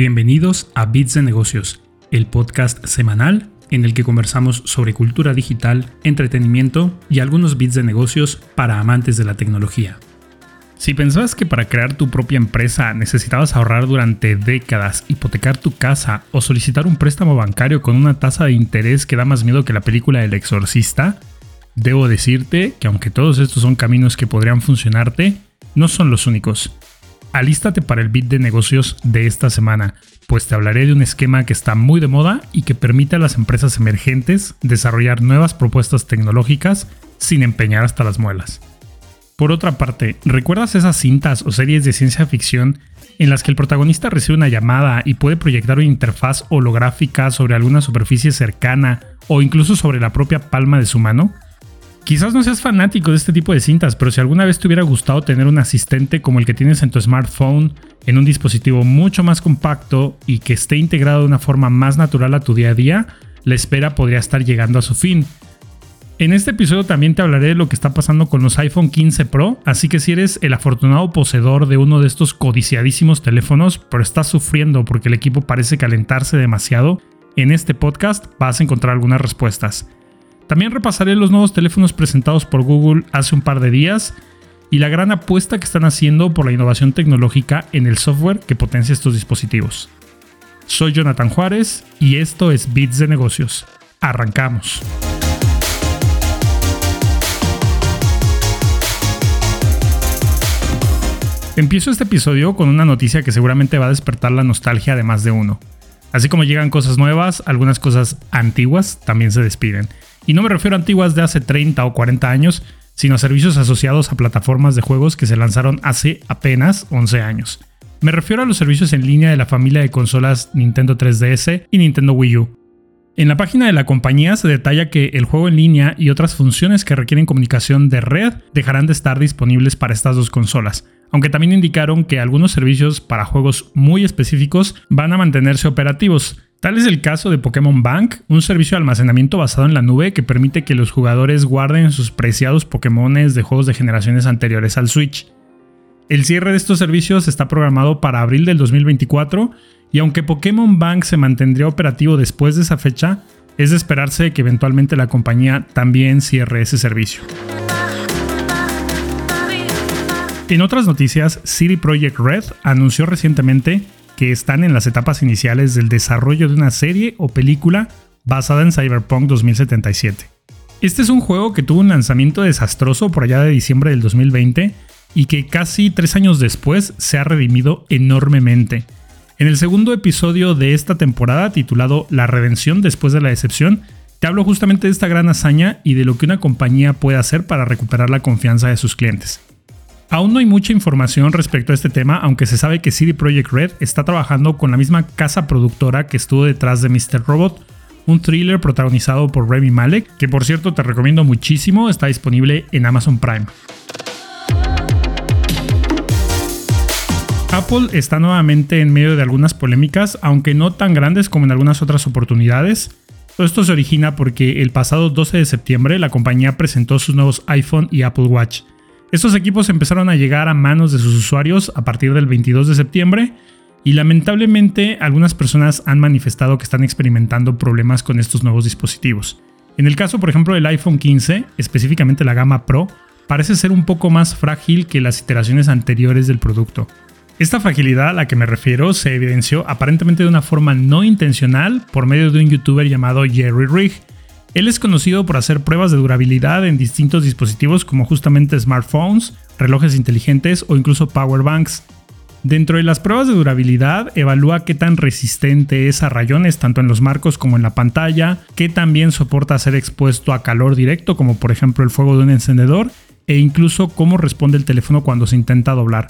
Bienvenidos a Bits de Negocios, el podcast semanal en el que conversamos sobre cultura digital, entretenimiento y algunos bits de negocios para amantes de la tecnología. Si pensabas que para crear tu propia empresa necesitabas ahorrar durante décadas, hipotecar tu casa o solicitar un préstamo bancario con una tasa de interés que da más miedo que la película El Exorcista, debo decirte que aunque todos estos son caminos que podrían funcionarte, no son los únicos. Alístate para el bit de negocios de esta semana, pues te hablaré de un esquema que está muy de moda y que permite a las empresas emergentes desarrollar nuevas propuestas tecnológicas sin empeñar hasta las muelas. Por otra parte, ¿recuerdas esas cintas o series de ciencia ficción en las que el protagonista recibe una llamada y puede proyectar una interfaz holográfica sobre alguna superficie cercana o incluso sobre la propia palma de su mano? Quizás no seas fanático de este tipo de cintas, pero si alguna vez te hubiera gustado tener un asistente como el que tienes en tu smartphone, en un dispositivo mucho más compacto y que esté integrado de una forma más natural a tu día a día, la espera podría estar llegando a su fin. En este episodio también te hablaré de lo que está pasando con los iPhone 15 Pro, así que si eres el afortunado poseedor de uno de estos codiciadísimos teléfonos, pero estás sufriendo porque el equipo parece calentarse demasiado, en este podcast vas a encontrar algunas respuestas. También repasaré los nuevos teléfonos presentados por Google hace un par de días y la gran apuesta que están haciendo por la innovación tecnológica en el software que potencia estos dispositivos. Soy Jonathan Juárez y esto es Bits de Negocios. Arrancamos. Empiezo este episodio con una noticia que seguramente va a despertar la nostalgia de más de uno. Así como llegan cosas nuevas, algunas cosas antiguas también se despiden. Y no me refiero a antiguas de hace 30 o 40 años, sino a servicios asociados a plataformas de juegos que se lanzaron hace apenas 11 años. Me refiero a los servicios en línea de la familia de consolas Nintendo 3DS y Nintendo Wii U. En la página de la compañía se detalla que el juego en línea y otras funciones que requieren comunicación de red dejarán de estar disponibles para estas dos consolas, aunque también indicaron que algunos servicios para juegos muy específicos van a mantenerse operativos, Tal es el caso de Pokémon Bank, un servicio de almacenamiento basado en la nube que permite que los jugadores guarden sus preciados Pokémones de juegos de generaciones anteriores al Switch. El cierre de estos servicios está programado para abril del 2024 y aunque Pokémon Bank se mantendría operativo después de esa fecha, es de esperarse que eventualmente la compañía también cierre ese servicio. En otras noticias, City Project Red anunció recientemente que están en las etapas iniciales del desarrollo de una serie o película basada en Cyberpunk 2077. Este es un juego que tuvo un lanzamiento desastroso por allá de diciembre del 2020 y que casi tres años después se ha redimido enormemente. En el segundo episodio de esta temporada, titulado La redención después de la decepción, te hablo justamente de esta gran hazaña y de lo que una compañía puede hacer para recuperar la confianza de sus clientes. Aún no hay mucha información respecto a este tema, aunque se sabe que CD Projekt Red está trabajando con la misma casa productora que estuvo detrás de Mr. Robot, un thriller protagonizado por Remy Malek, que por cierto te recomiendo muchísimo, está disponible en Amazon Prime. Apple está nuevamente en medio de algunas polémicas, aunque no tan grandes como en algunas otras oportunidades. Todo esto se origina porque el pasado 12 de septiembre la compañía presentó sus nuevos iPhone y Apple Watch, estos equipos empezaron a llegar a manos de sus usuarios a partir del 22 de septiembre y lamentablemente algunas personas han manifestado que están experimentando problemas con estos nuevos dispositivos. En el caso, por ejemplo, del iPhone 15, específicamente la gama Pro, parece ser un poco más frágil que las iteraciones anteriores del producto. Esta fragilidad a la que me refiero se evidenció aparentemente de una forma no intencional por medio de un youtuber llamado Jerry Rig, él es conocido por hacer pruebas de durabilidad en distintos dispositivos como justamente smartphones, relojes inteligentes o incluso power banks. Dentro de las pruebas de durabilidad, evalúa qué tan resistente es a rayones tanto en los marcos como en la pantalla, qué también soporta ser expuesto a calor directo como por ejemplo el fuego de un encendedor, e incluso cómo responde el teléfono cuando se intenta doblar.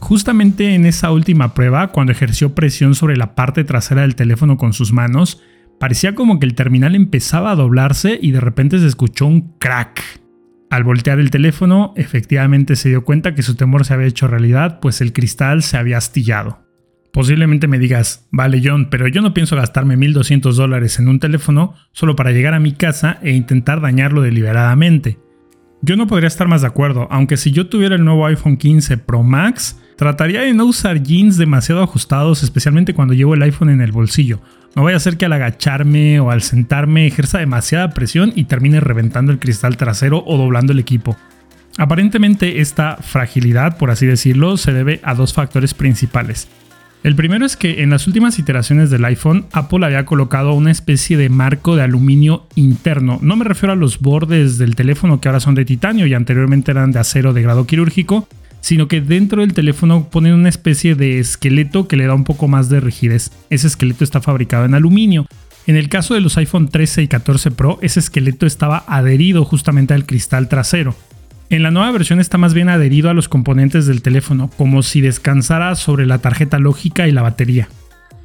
Justamente en esa última prueba, cuando ejerció presión sobre la parte trasera del teléfono con sus manos, Parecía como que el terminal empezaba a doblarse y de repente se escuchó un crack. Al voltear el teléfono, efectivamente se dio cuenta que su temor se había hecho realidad, pues el cristal se había astillado. Posiblemente me digas, vale John, pero yo no pienso gastarme 1200 dólares en un teléfono solo para llegar a mi casa e intentar dañarlo deliberadamente. Yo no podría estar más de acuerdo, aunque si yo tuviera el nuevo iPhone 15 Pro Max, Trataría de no usar jeans demasiado ajustados, especialmente cuando llevo el iPhone en el bolsillo. No vaya a ser que al agacharme o al sentarme ejerza demasiada presión y termine reventando el cristal trasero o doblando el equipo. Aparentemente esta fragilidad, por así decirlo, se debe a dos factores principales. El primero es que en las últimas iteraciones del iPhone, Apple había colocado una especie de marco de aluminio interno. No me refiero a los bordes del teléfono que ahora son de titanio y anteriormente eran de acero de grado quirúrgico, sino que dentro del teléfono ponen una especie de esqueleto que le da un poco más de rigidez. Ese esqueleto está fabricado en aluminio. En el caso de los iPhone 13 y 14 Pro, ese esqueleto estaba adherido justamente al cristal trasero. En la nueva versión está más bien adherido a los componentes del teléfono, como si descansara sobre la tarjeta lógica y la batería.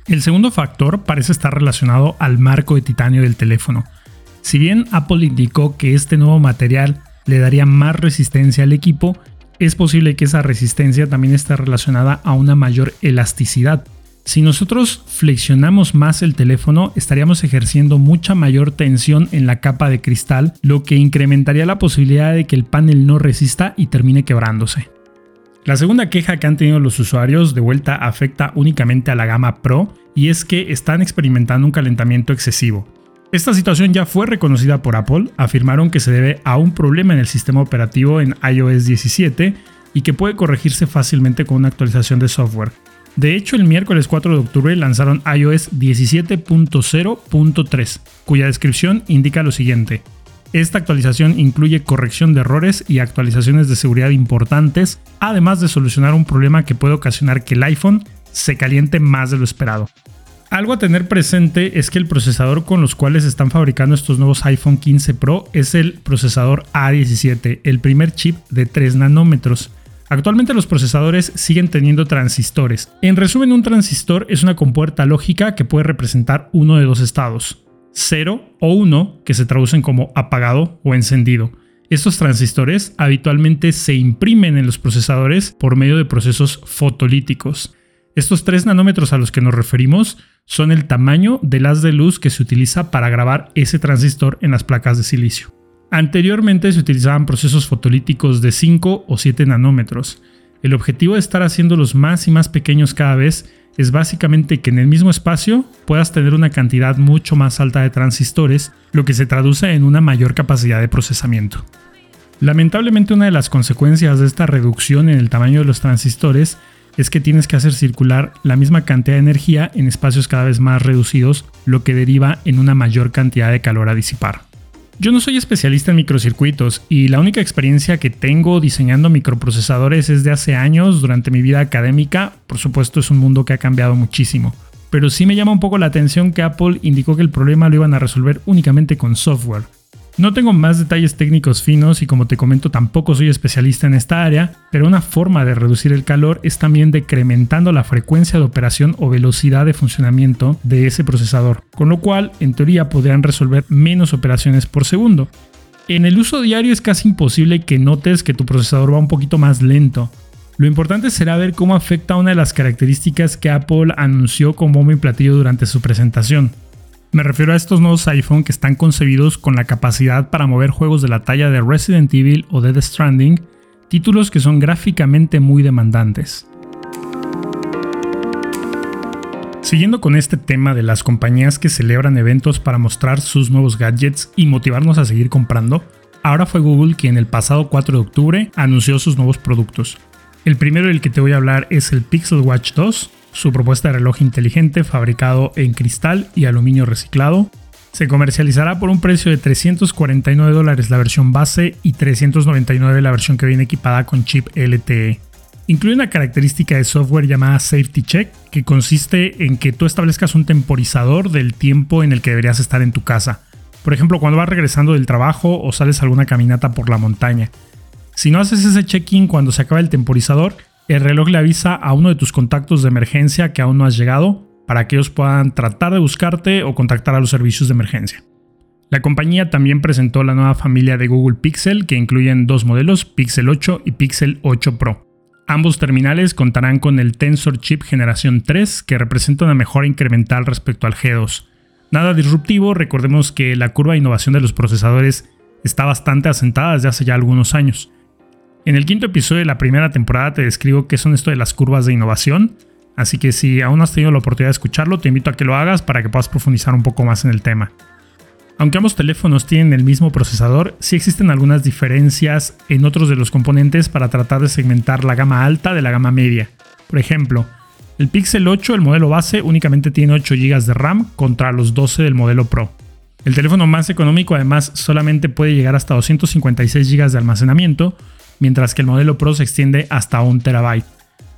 El segundo factor parece estar relacionado al marco de titanio del teléfono. Si bien Apple indicó que este nuevo material le daría más resistencia al equipo, es posible que esa resistencia también esté relacionada a una mayor elasticidad, si nosotros flexionamos más el teléfono, estaríamos ejerciendo mucha mayor tensión en la capa de cristal, lo que incrementaría la posibilidad de que el panel no resista y termine quebrándose. La segunda queja que han tenido los usuarios de vuelta afecta únicamente a la gama Pro y es que están experimentando un calentamiento excesivo. Esta situación ya fue reconocida por Apple, afirmaron que se debe a un problema en el sistema operativo en iOS 17 y que puede corregirse fácilmente con una actualización de software. De hecho, el miércoles 4 de octubre lanzaron iOS 17.0.3, cuya descripción indica lo siguiente. Esta actualización incluye corrección de errores y actualizaciones de seguridad importantes, además de solucionar un problema que puede ocasionar que el iPhone se caliente más de lo esperado. Algo a tener presente es que el procesador con los cuales están fabricando estos nuevos iPhone 15 Pro es el procesador A17, el primer chip de 3 nanómetros. Actualmente los procesadores siguen teniendo transistores. En resumen, un transistor es una compuerta lógica que puede representar uno de dos estados, 0 o 1, que se traducen como apagado o encendido. Estos transistores habitualmente se imprimen en los procesadores por medio de procesos fotolíticos. Estos 3 nanómetros a los que nos referimos son el tamaño del haz de luz que se utiliza para grabar ese transistor en las placas de silicio. Anteriormente se utilizaban procesos fotolíticos de 5 o 7 nanómetros. El objetivo de estar haciéndolos más y más pequeños cada vez es básicamente que en el mismo espacio puedas tener una cantidad mucho más alta de transistores, lo que se traduce en una mayor capacidad de procesamiento. Lamentablemente una de las consecuencias de esta reducción en el tamaño de los transistores es que tienes que hacer circular la misma cantidad de energía en espacios cada vez más reducidos, lo que deriva en una mayor cantidad de calor a disipar. Yo no soy especialista en microcircuitos y la única experiencia que tengo diseñando microprocesadores es de hace años durante mi vida académica. Por supuesto es un mundo que ha cambiado muchísimo. Pero sí me llama un poco la atención que Apple indicó que el problema lo iban a resolver únicamente con software. No tengo más detalles técnicos finos y como te comento tampoco soy especialista en esta área, pero una forma de reducir el calor es también decrementando la frecuencia de operación o velocidad de funcionamiento de ese procesador, con lo cual en teoría podrían resolver menos operaciones por segundo. En el uso diario es casi imposible que notes que tu procesador va un poquito más lento. Lo importante será ver cómo afecta una de las características que Apple anunció con bombo y platillo durante su presentación, me refiero a estos nuevos iPhone que están concebidos con la capacidad para mover juegos de la talla de Resident Evil o Dead Stranding, títulos que son gráficamente muy demandantes. Siguiendo con este tema de las compañías que celebran eventos para mostrar sus nuevos gadgets y motivarnos a seguir comprando, ahora fue Google quien el pasado 4 de octubre anunció sus nuevos productos. El primero del que te voy a hablar es el Pixel Watch 2, su propuesta de reloj inteligente fabricado en cristal y aluminio reciclado se comercializará por un precio de 349 dólares la versión base y 399 la versión que viene equipada con chip LTE. Incluye una característica de software llamada Safety Check, que consiste en que tú establezcas un temporizador del tiempo en el que deberías estar en tu casa. Por ejemplo, cuando vas regresando del trabajo o sales a alguna caminata por la montaña. Si no haces ese check-in cuando se acaba el temporizador, el reloj le avisa a uno de tus contactos de emergencia que aún no has llegado para que ellos puedan tratar de buscarte o contactar a los servicios de emergencia. La compañía también presentó la nueva familia de Google Pixel que incluyen dos modelos, Pixel 8 y Pixel 8 Pro. Ambos terminales contarán con el Tensor Chip generación 3 que representa una mejora incremental respecto al G2. Nada disruptivo, recordemos que la curva de innovación de los procesadores está bastante asentada desde hace ya algunos años. En el quinto episodio de la primera temporada te describo qué son esto de las curvas de innovación, así que si aún has tenido la oportunidad de escucharlo, te invito a que lo hagas para que puedas profundizar un poco más en el tema. Aunque ambos teléfonos tienen el mismo procesador, sí existen algunas diferencias en otros de los componentes para tratar de segmentar la gama alta de la gama media. Por ejemplo, el Pixel 8, el modelo base, únicamente tiene 8 GB de RAM contra los 12 del modelo Pro. El teléfono más económico además solamente puede llegar hasta 256 GB de almacenamiento, mientras que el modelo Pro se extiende hasta 1 TB.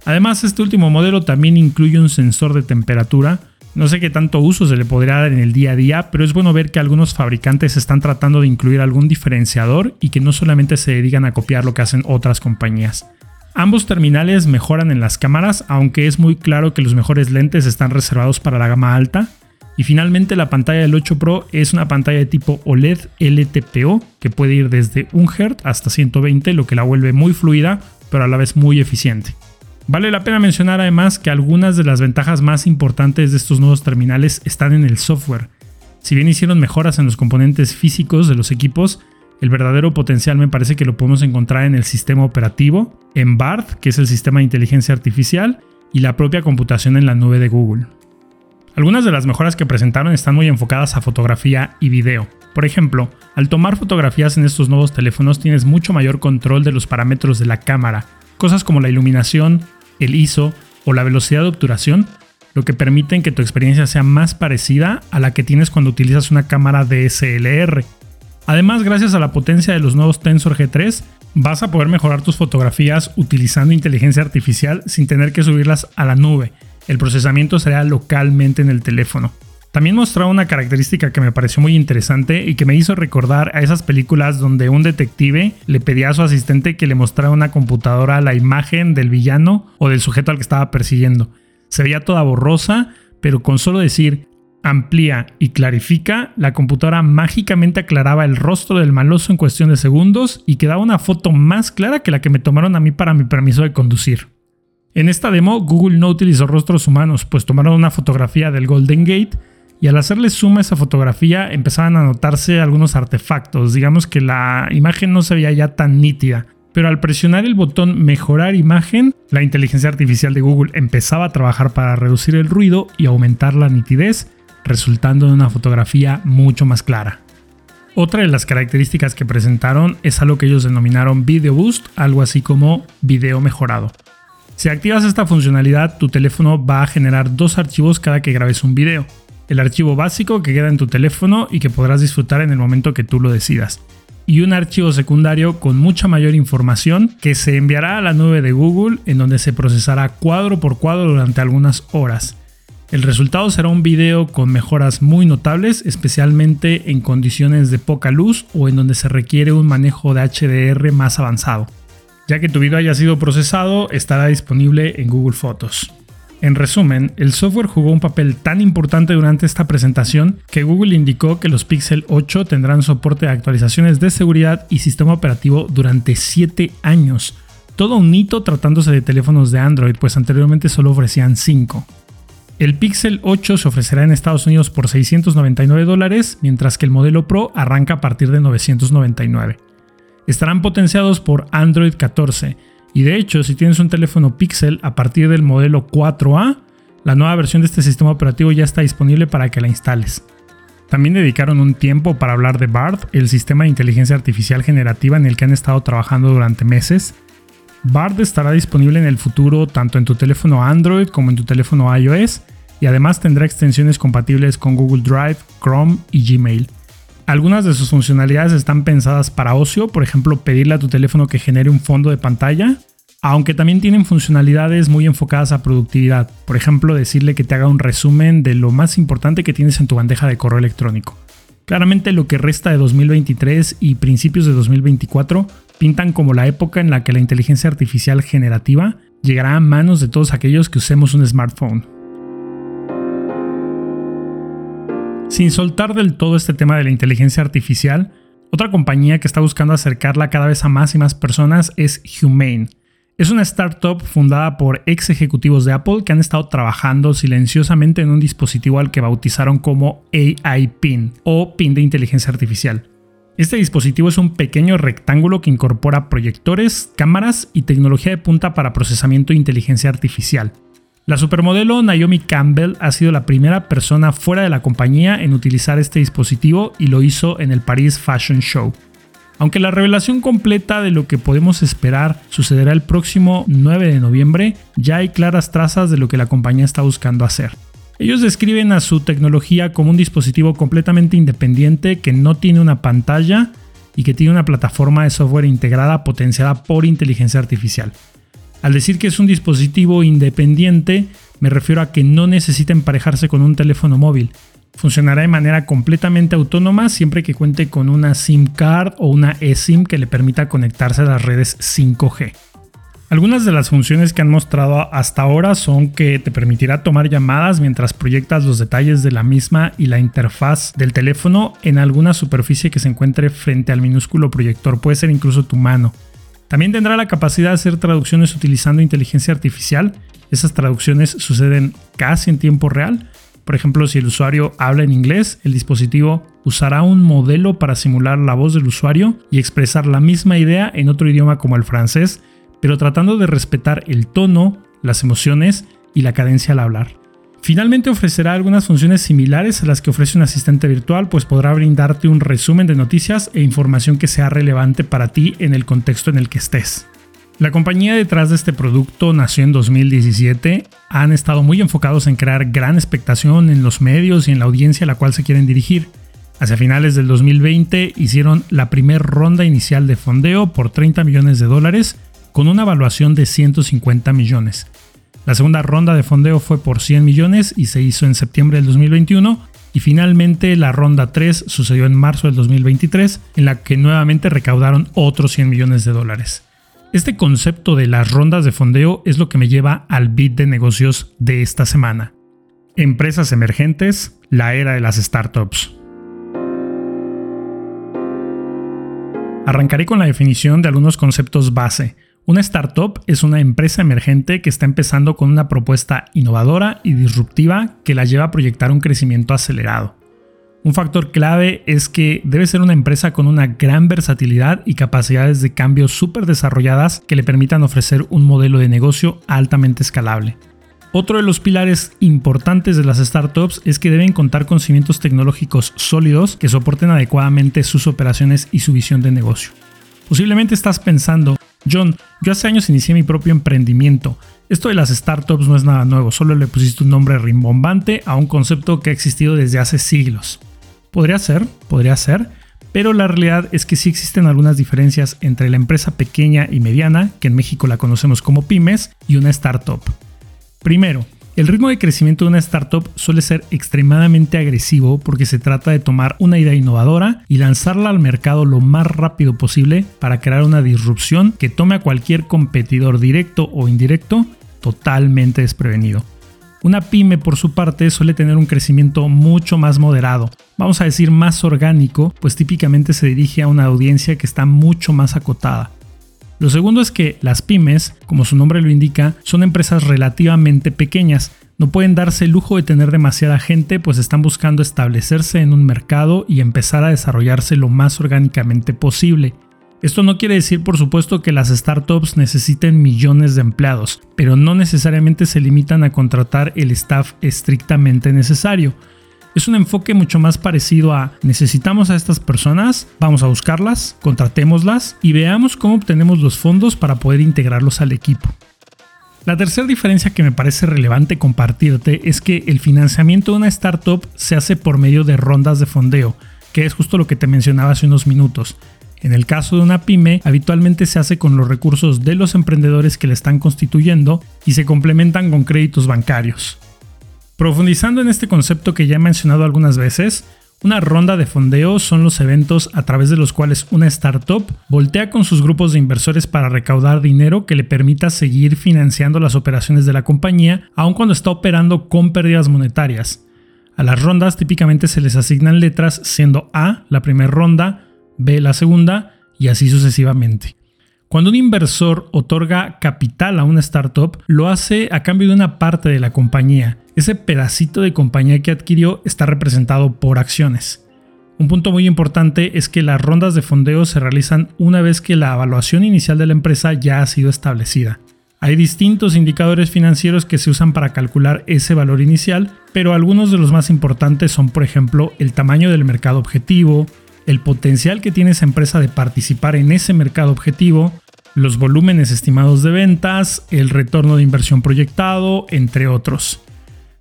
Además, este último modelo también incluye un sensor de temperatura. No sé qué tanto uso se le podría dar en el día a día, pero es bueno ver que algunos fabricantes están tratando de incluir algún diferenciador y que no solamente se dedican a copiar lo que hacen otras compañías. Ambos terminales mejoran en las cámaras, aunque es muy claro que los mejores lentes están reservados para la gama alta, y finalmente la pantalla del 8 Pro es una pantalla de tipo OLED LTPO que puede ir desde 1 Hz hasta 120, lo que la vuelve muy fluida, pero a la vez muy eficiente. Vale la pena mencionar además que algunas de las ventajas más importantes de estos nuevos terminales están en el software. Si bien hicieron mejoras en los componentes físicos de los equipos, el verdadero potencial me parece que lo podemos encontrar en el sistema operativo, en BART, que es el sistema de inteligencia artificial, y la propia computación en la nube de Google. Algunas de las mejoras que presentaron están muy enfocadas a fotografía y video. Por ejemplo, al tomar fotografías en estos nuevos teléfonos tienes mucho mayor control de los parámetros de la cámara, cosas como la iluminación, el ISO o la velocidad de obturación, lo que permiten que tu experiencia sea más parecida a la que tienes cuando utilizas una cámara DSLR. Además, gracias a la potencia de los nuevos Tensor G3, vas a poder mejorar tus fotografías utilizando inteligencia artificial sin tener que subirlas a la nube el procesamiento será localmente en el teléfono. También mostraba una característica que me pareció muy interesante y que me hizo recordar a esas películas donde un detective le pedía a su asistente que le mostrara una computadora la imagen del villano o del sujeto al que estaba persiguiendo. Se veía toda borrosa, pero con solo decir amplía y clarifica, la computadora mágicamente aclaraba el rostro del maloso en cuestión de segundos y quedaba una foto más clara que la que me tomaron a mí para mi permiso de conducir. En esta demo, Google no utilizó rostros humanos, pues tomaron una fotografía del Golden Gate y al hacerle suma a esa fotografía empezaban a notarse algunos artefactos. Digamos que la imagen no se veía ya tan nítida. Pero al presionar el botón mejorar imagen, la inteligencia artificial de Google empezaba a trabajar para reducir el ruido y aumentar la nitidez, resultando en una fotografía mucho más clara. Otra de las características que presentaron es algo que ellos denominaron Video Boost, algo así como video mejorado. Si activas esta funcionalidad, tu teléfono va a generar dos archivos cada que grabes un video. El archivo básico que queda en tu teléfono y que podrás disfrutar en el momento que tú lo decidas. Y un archivo secundario con mucha mayor información que se enviará a la nube de Google en donde se procesará cuadro por cuadro durante algunas horas. El resultado será un video con mejoras muy notables, especialmente en condiciones de poca luz o en donde se requiere un manejo de HDR más avanzado. Ya que tu video haya sido procesado, estará disponible en Google Fotos. En resumen, el software jugó un papel tan importante durante esta presentación que Google indicó que los Pixel 8 tendrán soporte de actualizaciones de seguridad y sistema operativo durante 7 años. Todo un hito tratándose de teléfonos de Android, pues anteriormente solo ofrecían 5. El Pixel 8 se ofrecerá en Estados Unidos por 699 dólares, mientras que el modelo Pro arranca a partir de 999 estarán potenciados por Android 14. Y de hecho, si tienes un teléfono Pixel a partir del modelo 4A, la nueva versión de este sistema operativo ya está disponible para que la instales. También dedicaron un tiempo para hablar de BART, el sistema de inteligencia artificial generativa en el que han estado trabajando durante meses. BART estará disponible en el futuro tanto en tu teléfono Android como en tu teléfono iOS y además tendrá extensiones compatibles con Google Drive, Chrome y Gmail. Algunas de sus funcionalidades están pensadas para ocio, por ejemplo, pedirle a tu teléfono que genere un fondo de pantalla, aunque también tienen funcionalidades muy enfocadas a productividad, por ejemplo, decirle que te haga un resumen de lo más importante que tienes en tu bandeja de correo electrónico. Claramente lo que resta de 2023 y principios de 2024 pintan como la época en la que la inteligencia artificial generativa llegará a manos de todos aquellos que usemos un smartphone. Sin soltar del todo este tema de la inteligencia artificial, otra compañía que está buscando acercarla cada vez a más y más personas es Humane. Es una startup fundada por ex ejecutivos de Apple que han estado trabajando silenciosamente en un dispositivo al que bautizaron como AI PIN o PIN de inteligencia artificial. Este dispositivo es un pequeño rectángulo que incorpora proyectores, cámaras y tecnología de punta para procesamiento de inteligencia artificial. La supermodelo Naomi Campbell ha sido la primera persona fuera de la compañía en utilizar este dispositivo y lo hizo en el Paris Fashion Show. Aunque la revelación completa de lo que podemos esperar sucederá el próximo 9 de noviembre, ya hay claras trazas de lo que la compañía está buscando hacer. Ellos describen a su tecnología como un dispositivo completamente independiente que no tiene una pantalla y que tiene una plataforma de software integrada potenciada por inteligencia artificial. Al decir que es un dispositivo independiente, me refiero a que no necesita emparejarse con un teléfono móvil. Funcionará de manera completamente autónoma siempre que cuente con una SIM card o una eSIM que le permita conectarse a las redes 5G. Algunas de las funciones que han mostrado hasta ahora son que te permitirá tomar llamadas mientras proyectas los detalles de la misma y la interfaz del teléfono en alguna superficie que se encuentre frente al minúsculo proyector, puede ser incluso tu mano. También tendrá la capacidad de hacer traducciones utilizando inteligencia artificial. Esas traducciones suceden casi en tiempo real. Por ejemplo, si el usuario habla en inglés, el dispositivo usará un modelo para simular la voz del usuario y expresar la misma idea en otro idioma como el francés pero tratando de respetar el tono, las emociones y la cadencia al hablar. Finalmente ofrecerá algunas funciones similares a las que ofrece un asistente virtual, pues podrá brindarte un resumen de noticias e información que sea relevante para ti en el contexto en el que estés. La compañía detrás de este producto nació en 2017, han estado muy enfocados en crear gran expectación en los medios y en la audiencia a la cual se quieren dirigir. Hacia finales del 2020 hicieron la primera ronda inicial de fondeo por 30 millones de dólares con una evaluación de 150 millones. La segunda ronda de fondeo fue por 100 millones y se hizo en septiembre del 2021 y finalmente la ronda 3 sucedió en marzo del 2023 en la que nuevamente recaudaron otros 100 millones de dólares. Este concepto de las rondas de fondeo es lo que me lleva al bit de negocios de esta semana. Empresas emergentes, la era de las startups. Arrancaré con la definición de algunos conceptos base, una startup es una empresa emergente que está empezando con una propuesta innovadora y disruptiva que la lleva a proyectar un crecimiento acelerado. Un factor clave es que debe ser una empresa con una gran versatilidad y capacidades de cambio súper desarrolladas que le permitan ofrecer un modelo de negocio altamente escalable. Otro de los pilares importantes de las startups es que deben contar con cimientos tecnológicos sólidos que soporten adecuadamente sus operaciones y su visión de negocio. Posiblemente estás pensando, John, yo hace años inicié mi propio emprendimiento. Esto de las startups no es nada nuevo, solo le pusiste un nombre rimbombante a un concepto que ha existido desde hace siglos. Podría ser, podría ser, pero la realidad es que sí existen algunas diferencias entre la empresa pequeña y mediana, que en México la conocemos como pymes, y una startup. Primero, el ritmo de crecimiento de una startup suele ser extremadamente agresivo porque se trata de tomar una idea innovadora y lanzarla al mercado lo más rápido posible para crear una disrupción que tome a cualquier competidor directo o indirecto totalmente desprevenido. Una pyme por su parte suele tener un crecimiento mucho más moderado, vamos a decir más orgánico, pues típicamente se dirige a una audiencia que está mucho más acotada. Lo segundo es que las pymes, como su nombre lo indica, son empresas relativamente pequeñas. No pueden darse el lujo de tener demasiada gente, pues están buscando establecerse en un mercado y empezar a desarrollarse lo más orgánicamente posible. Esto no quiere decir, por supuesto, que las startups necesiten millones de empleados, pero no necesariamente se limitan a contratar el staff estrictamente necesario. Es un enfoque mucho más parecido a necesitamos a estas personas, vamos a buscarlas, contratémoslas y veamos cómo obtenemos los fondos para poder integrarlos al equipo. La tercera diferencia que me parece relevante compartirte es que el financiamiento de una startup se hace por medio de rondas de fondeo, que es justo lo que te mencionaba hace unos minutos. En el caso de una pyme, habitualmente se hace con los recursos de los emprendedores que la están constituyendo y se complementan con créditos bancarios. Profundizando en este concepto que ya he mencionado algunas veces, una ronda de fondeo son los eventos a través de los cuales una startup voltea con sus grupos de inversores para recaudar dinero que le permita seguir financiando las operaciones de la compañía, aun cuando está operando con pérdidas monetarias. A las rondas típicamente se les asignan letras siendo A la primera ronda, B la segunda y así sucesivamente. Cuando un inversor otorga capital a una startup, lo hace a cambio de una parte de la compañía. Ese pedacito de compañía que adquirió está representado por acciones. Un punto muy importante es que las rondas de fondeo se realizan una vez que la evaluación inicial de la empresa ya ha sido establecida. Hay distintos indicadores financieros que se usan para calcular ese valor inicial, pero algunos de los más importantes son, por ejemplo, el tamaño del mercado objetivo, el potencial que tiene esa empresa de participar en ese mercado objetivo, los volúmenes estimados de ventas, el retorno de inversión proyectado, entre otros.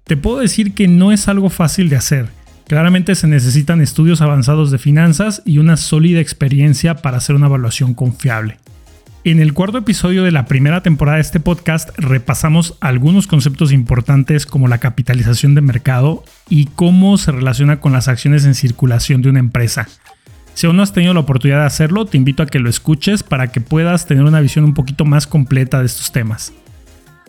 Te puedo decir que no es algo fácil de hacer Claramente se necesitan estudios avanzados de finanzas y una sólida experiencia para hacer una evaluación confiable. En el cuarto episodio de la primera temporada de este podcast repasamos algunos conceptos importantes como la capitalización de mercado y cómo se relaciona con las acciones en circulación de una empresa. Si aún no has tenido la oportunidad de hacerlo, te invito a que lo escuches para que puedas tener una visión un poquito más completa de estos temas.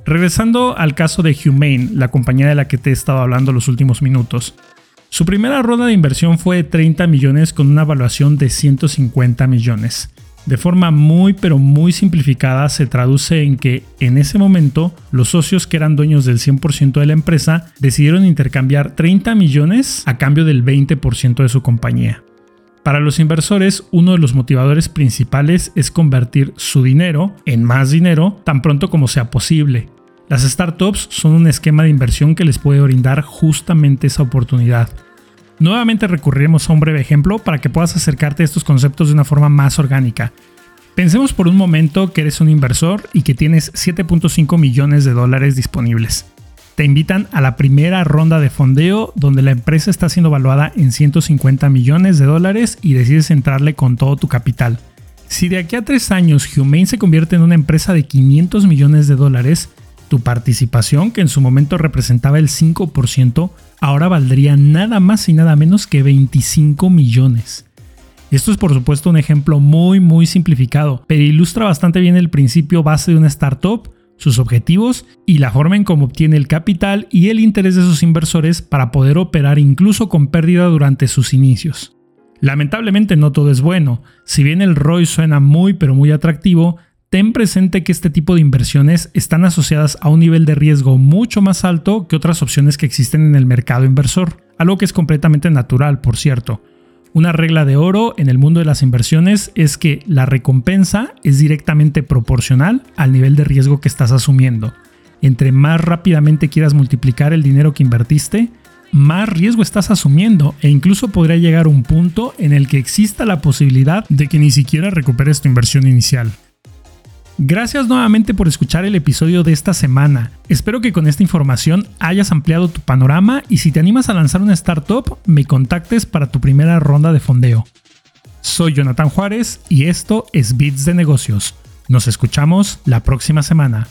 Regresando al caso de Humane, la compañía de la que te he estado hablando los últimos minutos. Su primera ronda de inversión fue de 30 millones con una evaluación de 150 millones. De forma muy pero muy simplificada se traduce en que en ese momento los socios que eran dueños del 100% de la empresa decidieron intercambiar 30 millones a cambio del 20% de su compañía. Para los inversores, uno de los motivadores principales es convertir su dinero en más dinero tan pronto como sea posible. Las startups son un esquema de inversión que les puede brindar justamente esa oportunidad. Nuevamente recurriremos a un breve ejemplo para que puedas acercarte a estos conceptos de una forma más orgánica. Pensemos por un momento que eres un inversor y que tienes 7.5 millones de dólares disponibles. Te invitan a la primera ronda de fondeo donde la empresa está siendo evaluada en 150 millones de dólares y decides entrarle con todo tu capital. Si de aquí a tres años Humane se convierte en una empresa de 500 millones de dólares, tu participación, que en su momento representaba el 5%, ahora valdría nada más y nada menos que 25 millones. Esto es por supuesto un ejemplo muy muy simplificado, pero ilustra bastante bien el principio base de una startup, sus objetivos y la forma en cómo obtiene el capital y el interés de sus inversores para poder operar incluso con pérdida durante sus inicios. Lamentablemente no todo es bueno, si bien el ROI suena muy pero muy atractivo, ten presente que este tipo de inversiones están asociadas a un nivel de riesgo mucho más alto que otras opciones que existen en el mercado inversor, algo que es completamente natural, por cierto. Una regla de oro en el mundo de las inversiones es que la recompensa es directamente proporcional al nivel de riesgo que estás asumiendo. Entre más rápidamente quieras multiplicar el dinero que invertiste, más riesgo estás asumiendo e incluso podría llegar un punto en el que exista la posibilidad de que ni siquiera recuperes tu inversión inicial. Gracias nuevamente por escuchar el episodio de esta semana. Espero que con esta información hayas ampliado tu panorama y si te animas a lanzar una startup, me contactes para tu primera ronda de fondeo. Soy Jonathan Juárez y esto es Bits de Negocios. Nos escuchamos la próxima semana.